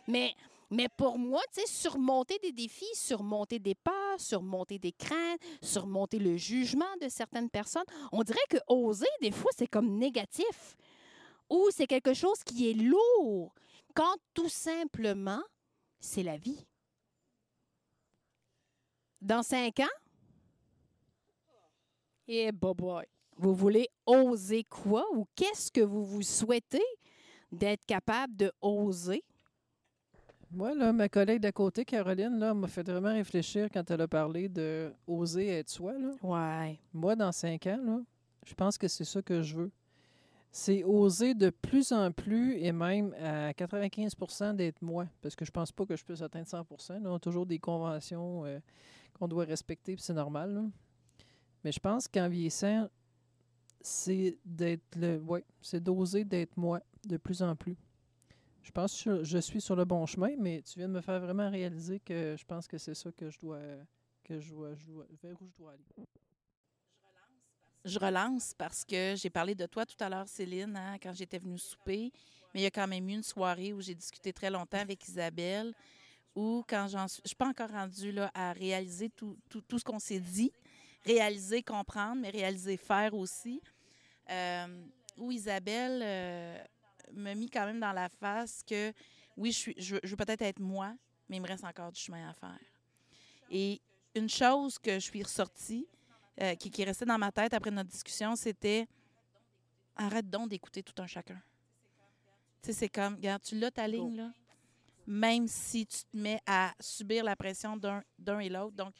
mais. Mais pour moi, tu sais, surmonter des défis, surmonter des peurs, surmonter des craintes, surmonter le jugement de certaines personnes, on dirait que oser, des fois, c'est comme négatif ou c'est quelque chose qui est lourd, quand tout simplement, c'est la vie. Dans cinq ans, et boy, vous voulez oser quoi ou qu'est-ce que vous vous souhaitez d'être capable de oser? Moi, là, ma collègue d'à côté, Caroline, là, m'a fait vraiment réfléchir quand elle a parlé de oser être soi. Là. Ouais. Moi, dans cinq ans, là, je pense que c'est ça que je veux. C'est oser de plus en plus et même à 95% d'être moi. Parce que je pense pas que je puisse atteindre 100 là. On a toujours des conventions euh, qu'on doit respecter, puis c'est normal. Mais je pense qu'en vieillissant, c'est d'être le. Ouais, c'est d'oser d'être moi de plus en plus. Je pense que je je suis sur le bon chemin, mais tu viens de me faire vraiment réaliser que je pense que c'est ça que je dois. que je dois, je dois- vers où je dois aller. Je relance parce que j'ai parlé de toi tout à l'heure, Céline, hein, quand j'étais venue souper. Mais il y a quand même eu une soirée où j'ai discuté très longtemps avec Isabelle, où quand j'en suis. Je suis pas encore rendue là, à réaliser tout, tout, tout ce qu'on s'est dit. Réaliser, comprendre, mais réaliser, faire aussi. Euh, où Isabelle euh, m'a mis quand même dans la face que oui, je, je veux peut-être être moi, mais il me reste encore du chemin à faire. Et une chose que je suis ressortie, euh, qui, qui restait dans ma tête après notre discussion, c'était arrête donc d'écouter tout un chacun. Tu sais, c'est comme, regarde, tu l'as ta ligne, là. Même si tu te mets à subir la pression d'un et l'autre. Donc,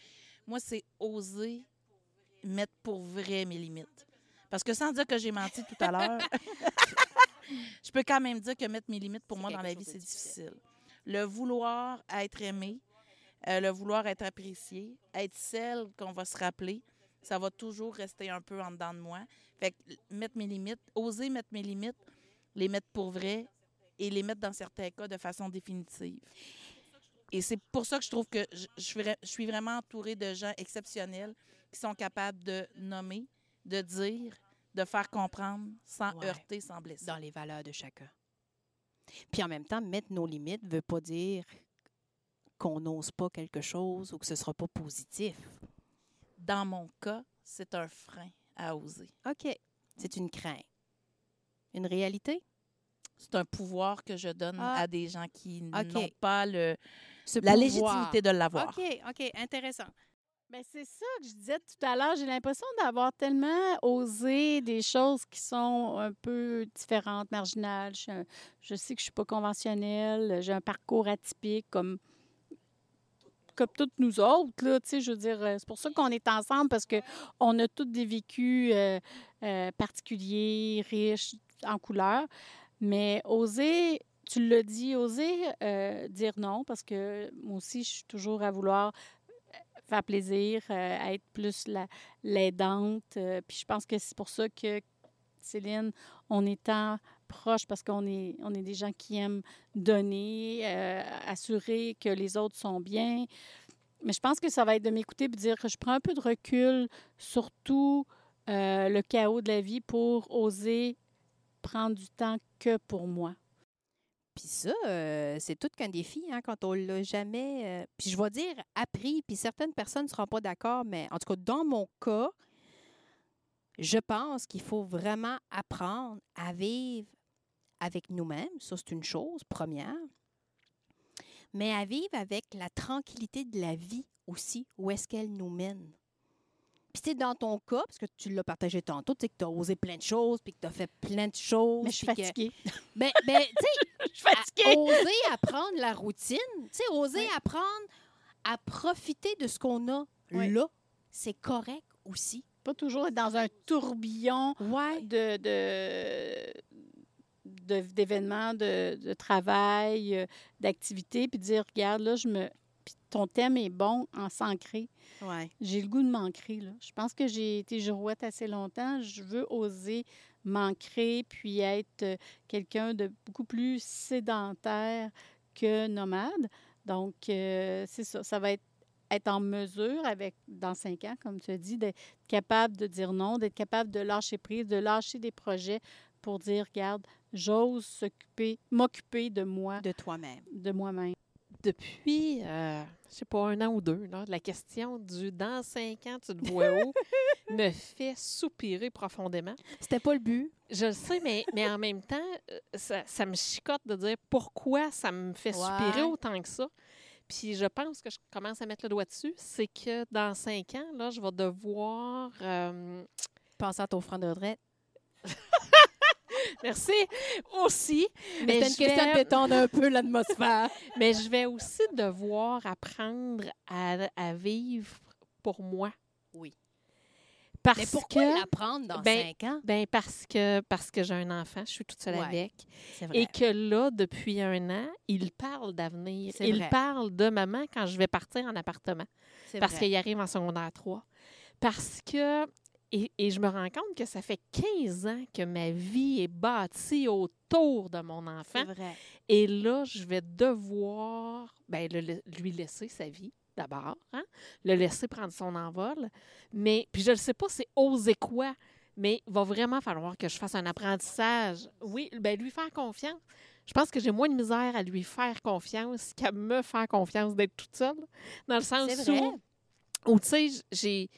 moi, c'est oser mettre pour vrai mes limites. Parce que sans dire que j'ai menti tout à l'heure, je peux quand même dire que mettre mes limites pour moi dans la vie, c'est difficile. difficile. Le vouloir être aimé, euh, le vouloir être apprécié, être celle qu'on va se rappeler, ça va toujours rester un peu en dedans de moi. Fait que mettre mes limites, oser mettre mes limites, les mettre pour vrai et les mettre dans certains cas de façon définitive. Et c'est pour ça que je trouve que je, suis vra- je suis vraiment entourée de gens exceptionnels qui sont capables de nommer, de dire, de faire comprendre sans Ouais. heurter, sans blesser. dans les valeurs de chacun. Puis en même temps, mettre nos limites ne veut pas dire qu'on n'ose pas quelque chose ou que ce ne sera pas positif. Dans mon cas, c'est un frein à oser. OK. C'est une crainte. Une réalité? C'est un pouvoir que je donne Ah. à des gens qui n'ont pas le, Ce la pouvoir. légitimité de l'avoir. OK, OK, intéressant. Ben, c'est ça que je disais tout à l'heure. J'ai l'impression d'avoir tellement osé des choses qui sont un peu différentes, marginales. Je, sais que je suis pas conventionnelle. J'ai un parcours atypique comme comme toutes nous autres, là, je veux dire, euh, c'est pour ça qu'on est ensemble, parce que on a tous des vécus euh, euh, particuliers, riches, en couleurs. Mais oser, tu l'as dit, oser dire non, parce que moi aussi, je suis toujours à vouloir faire plaisir, à être plus la- l'aidante. puis je pense que c'est pour ça que, Céline, on est tant proche parce qu'on est, on est des gens qui aiment donner, euh, assurer que les autres sont bien. Mais je pense que ça va être de m'écouter et de dire que je prends un peu de recul sur tout euh, le chaos de la vie pour oser prendre du temps que pour moi. Puis ça, euh, c'est tout qu'un défi hein, quand on l'a jamais. puis je vais dire appris, puis certaines personnes ne seront pas d'accord, mais en tout cas, dans mon cas, je pense qu'il faut vraiment apprendre à vivre avec nous-mêmes. Ça, c'est une chose première. Mais à vivre avec la tranquillité de la vie aussi, où est-ce qu'elle nous mène. Puis, tu sais, dans ton cas, parce que tu l'as partagé tantôt, tu sais, que tu as osé plein de choses, puis que tu as fait plein de choses. Mais je suis puis que- fatiguée. Ben, ben, tu sais, Je suis fatiguée. oser apprendre la routine, tu sais, oser Oui. apprendre à profiter de ce qu'on a Oui. là, c'est correct aussi. Pas toujours être dans un tourbillon Ouais. de- d'événements, de, de travail, euh, d'activités, puis dire, regarde, là, je me... Puis ton thème est bon en s'ancrer. Ouais. J'ai le goût de m'ancrer, là. Je pense que j'ai été girouette assez longtemps. Je veux oser m'ancrer, puis être euh, quelqu'un de beaucoup plus sédentaire que nomade. Donc, euh, c'est ça. Ça va être être en mesure, avec dans cinq ans, comme tu as dit, d'être capable de dire non, d'être capable de lâcher prise, de lâcher des projets pour dire, regarde, j'ose s'occuper, m'occuper de moi, De toi-même. de moi-même. Depuis, euh, je sais pas, un an ou deux, là, la question du dans cinq ans, tu te vois où, me fait soupirer profondément. C'était pas le but. Je le sais, mais, mais en même temps, euh, ça, ça me chicote de dire pourquoi ça me fait soupirer autant que ça. Puis je pense que je commence à mettre le doigt dessus, c'est que dans cinq ans, là, je vais devoir. euh, Pensant à ton front de retraite. merci aussi. Mais c'était une question de vais- détendre un peu l'atmosphère. Mais je vais aussi devoir apprendre à, à vivre pour moi. Oui. Parce Mais pourquoi que, l'apprendre dans ben, cinq ans? ben parce que parce que j'ai un enfant, je suis toute seule Ouais, avec. C'est vrai. Et que là, depuis un an, il parle d'avenir. C'est Il vrai. parle de maman quand je vais partir en appartement. C'est Parce qu'il arrive en secondaire 3. Parce que, et, et je me rends compte que ça fait 15 ans que ma vie est bâtie autour de mon enfant. C'est vrai. Et là, je vais devoir ben, le lui laisser sa vie d'abord, hein? le laisser prendre son envol. Mais, puis je ne sais pas, c'est oser quoi, mais il va vraiment falloir que je fasse un apprentissage. Oui, ben, lui faire confiance. Je pense que j'ai moins de misère à lui faire confiance qu'à me faire confiance d'être toute seule. Dans le sens où tu sais, j'ai.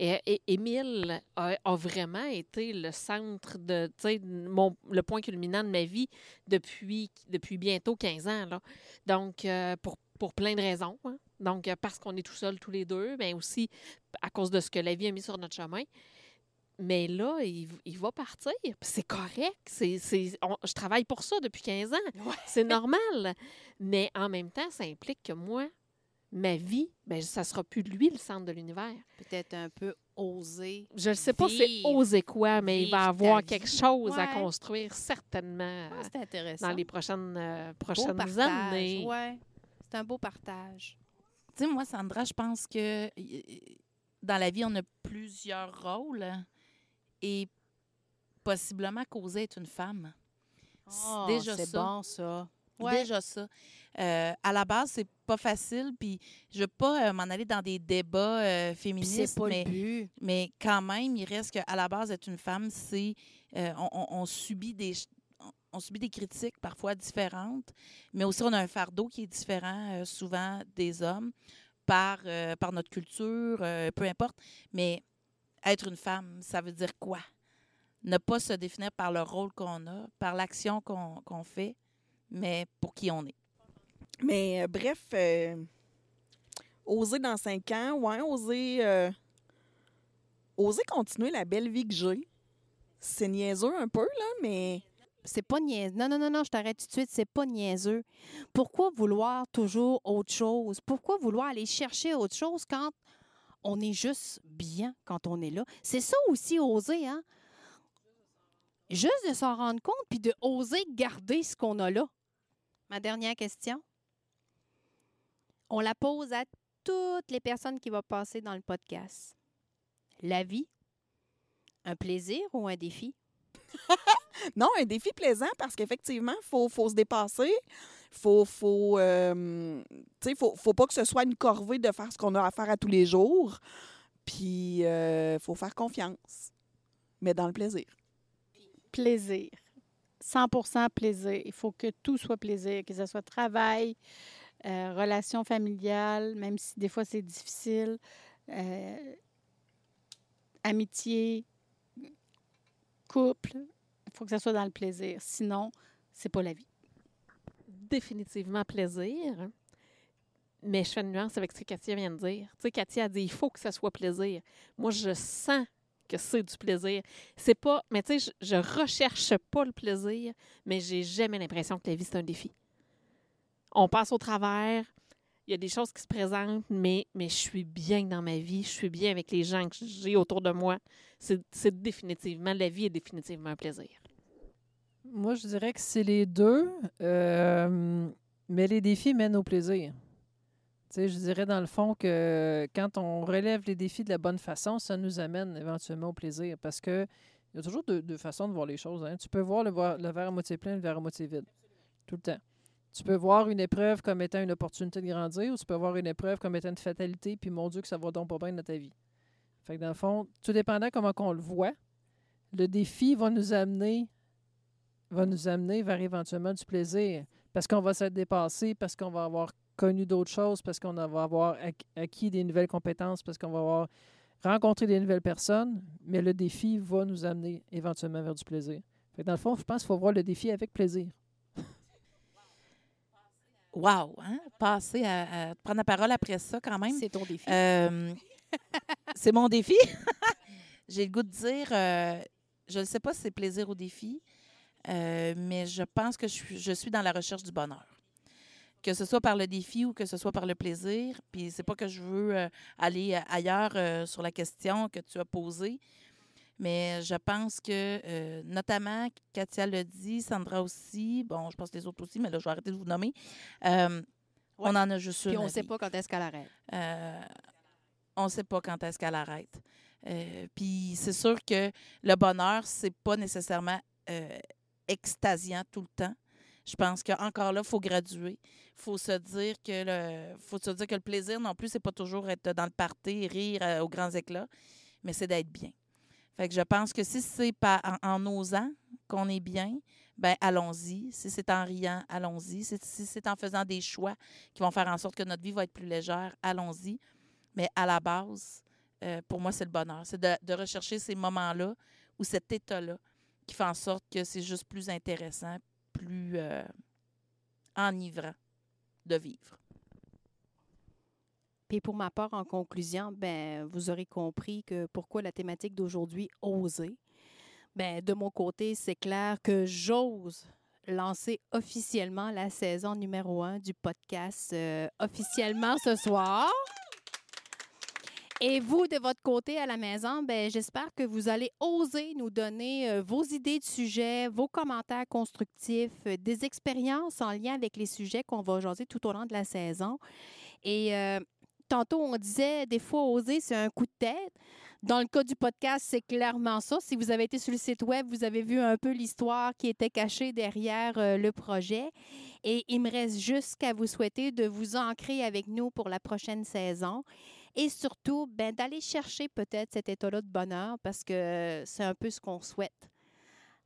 Et, et- Émile a, a vraiment été le centre de, tu sais, mon, le point culminant de ma vie depuis, depuis bientôt 15 ans. Là. Donc, euh, pour, pour plein de raisons. hein. Donc, euh, parce qu'on est tout seuls tous les deux, mais aussi à cause de ce que la vie a mis sur notre chemin. Mais là, il, il va partir. C'est correct. C'est, je travaille pour ça depuis 15 ans. Ouais. C'est normal. Mais en même temps, ça implique que moi, ma vie, ben, ça sera plus lui le centre de l'univers. Peut-être un peu oser. Je ne sais pas c'est oser quoi, mais il va avoir quelque chose à construire certainement Ah, euh, c'est intéressant. dans les prochaines, euh, Beau prochaines partage. années. Ouais. C'est un beau partage. Tu sais, moi, Sandra, je pense que dans la vie, on a plusieurs rôles et possiblement causer être une femme. Oh, déjà c'est ça. bon, ça. Ouais. Déjà ça. Euh, à la base, c'est pas facile, puis je veux pas euh, m'en aller dans des débats euh, féministes, pas mais, le but. mais quand même, il reste qu'à la base, être une femme, c'est on, on- on subit des on- subit des critiques parfois différentes, mais aussi on a un fardeau qui est différent souvent des hommes par, par notre culture, peu importe. Mais être une femme, ça veut dire quoi? Ne pas se définir par le rôle qu'on a, par l'action qu'on qu'on fait, mais pour qui on est. Mais euh, bref, euh, oser dans cinq ans, ouais, oser, euh, oser continuer la belle vie que j'ai. C'est niaiseux un peu, là, mais C'est pas niaiseux. Non, non, non, non, je t'arrête tout de suite. C'est pas niaiseux. Pourquoi vouloir toujours autre chose? Pourquoi vouloir aller chercher autre chose quand on est juste bien quand on est là? C'est ça aussi, oser, hein? Juste de s'en rendre compte puis de oser garder ce qu'on a là. Ma dernière question. On la pose à toutes les personnes qui vont passer dans le podcast. La vie, un plaisir ou un défi? non, un défi plaisant parce qu'effectivement, il faut, faut se dépasser. Faut, faut, euh, tu sais, faut, faut pas que ce soit une corvée de faire ce qu'on a à faire à tous les jours. Puis, il faut faire confiance, mais dans le plaisir. Plaisir. 100% plaisir. Il faut que tout soit plaisir, que ce soit travail, euh, relation familiale, même si des fois c'est difficile, euh, amitié, couple. Il faut que ça soit dans le plaisir. Sinon, c'est pas la vie. Définitivement plaisir. Mais je fais une nuance avec ce que Katia vient de dire. Tu sais, Katia a dit il faut que ça soit plaisir. Moi, je sens que c'est du plaisir. C'est pas. Mais tu sais, je, recherche pas le plaisir, mais j'ai jamais l'impression que la vie, c'est un défi. On passe au travers. Il y a des choses qui se présentent, mais, mais je suis bien dans ma vie. Je suis bien avec les gens que j'ai autour de moi. C'est c'est définitivement. La vie est définitivement un plaisir. Moi, je dirais que c'est les deux, euh, mais les défis mènent au plaisir. Je dirais dans le fond que quand on relève les défis de la bonne façon, ça nous amène éventuellement au plaisir parce que il y a toujours deux, façons de voir les choses. hein. Tu peux voir le, verre à moitié plein, le verre à moitié vide. Tout le temps. Tu peux voir une épreuve comme étant une opportunité de grandir ou tu peux voir une épreuve comme étant une fatalité, puis mon Dieu, que ça va donc pas bien dans ta vie. Fait que dans le fond, tout dépendant comment on le voit, le défi va nous amener va nous amener vers éventuellement du plaisir. Parce qu'on va s'être dépassé, parce qu'on va avoir connu d'autres choses, parce qu'on va avoir ac- acquis des nouvelles compétences, parce qu'on va avoir rencontré des nouvelles personnes. Mais le défi va nous amener éventuellement vers du plaisir. Fait que dans le fond, je pense qu'il faut voir le défi avec plaisir. Wow! Hein? Passer à, à prendre la parole après ça, quand même. C'est ton défi. Euh, c'est mon défi. J'ai le goût de dire, euh, je ne sais pas si c'est plaisir ou défi, euh, mais je pense que je suis, je suis dans la recherche du bonheur. Que ce soit par le défi ou que ce soit par le plaisir. Puis c'est pas que je veux euh, aller euh, ailleurs euh, sur la question que tu as posée, mais je pense que, euh, notamment, Katia l'a dit, Sandra aussi, bon, je pense les autres aussi, mais là, je vais arrêter de vous nommer. On en a juste une. Puis on ne sait pas quand est-ce qu'elle arrête. On ne sait pas quand est-ce qu'elle arrête. Puis c'est sûr que le bonheur, c'est pas nécessairement extasiant tout le temps. Je pense qu'encore là, il faut graduer. Il faut se dire que le faut se dire que le plaisir non plus, c'est pas toujours être dans le party, rire euh, aux grands éclats, mais c'est d'être bien. Fait que je pense que si c'est pas en, en osant qu'on est bien, ben allons-y. Si c'est en riant, allons-y. Si, si c'est en faisant des choix qui vont faire en sorte que notre vie va être plus légère, allons-y. Mais à la base, euh, pour moi, c'est le bonheur. C'est de, de rechercher ces moments-là ou cet état-là qui fait en sorte que c'est juste plus intéressant, plus euh, enivrant de vivre. Puis pour ma part, en conclusion, ben, vous aurez compris que pourquoi la thématique d'aujourd'hui, oser. Ben, de mon côté, c'est clair que j'ose lancer officiellement la saison numéro un du podcast euh, officiellement ce soir. Et vous, de votre côté à la maison, ben, j'espère que vous allez oser nous donner euh, vos idées de sujets, vos commentaires constructifs, euh, des expériences en lien avec les sujets qu'on va jaser tout au long de la saison. Et euh, tantôt, on disait, des fois, oser, c'est un coup de tête. Dans le cas du podcast, c'est clairement ça. Si vous avez été sur le site web, vous avez vu un peu l'histoire qui était cachée derrière le projet. Et il me reste juste qu'à vous souhaiter de vous ancrer avec nous pour la prochaine saison. Et surtout, ben, d'aller chercher peut-être cet état-là de bonheur parce que c'est un peu ce qu'on souhaite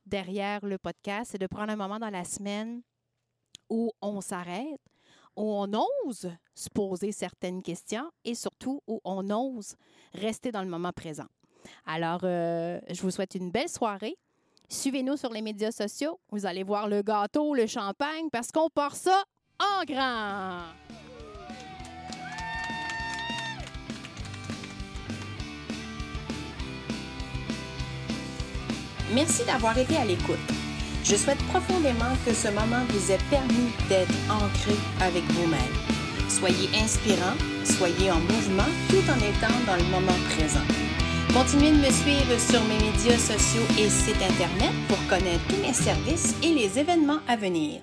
derrière le podcast, c'est de prendre un moment dans la semaine où on s'arrête, où on ose se poser certaines questions et surtout où on ose rester dans le moment présent. Alors, euh, je vous souhaite une belle soirée. Suivez-nous sur les médias sociaux. Vous allez voir le gâteau, le champagne, parce qu'on part ça en grand. Merci d'avoir été à l'écoute. Je souhaite profondément que ce moment vous ait permis d'être ancré avec vous-même. Soyez inspirant, soyez en mouvement tout en étant dans le moment présent. Continuez de me suivre sur mes médias sociaux et site Internet pour connaître tous mes services et les événements à venir.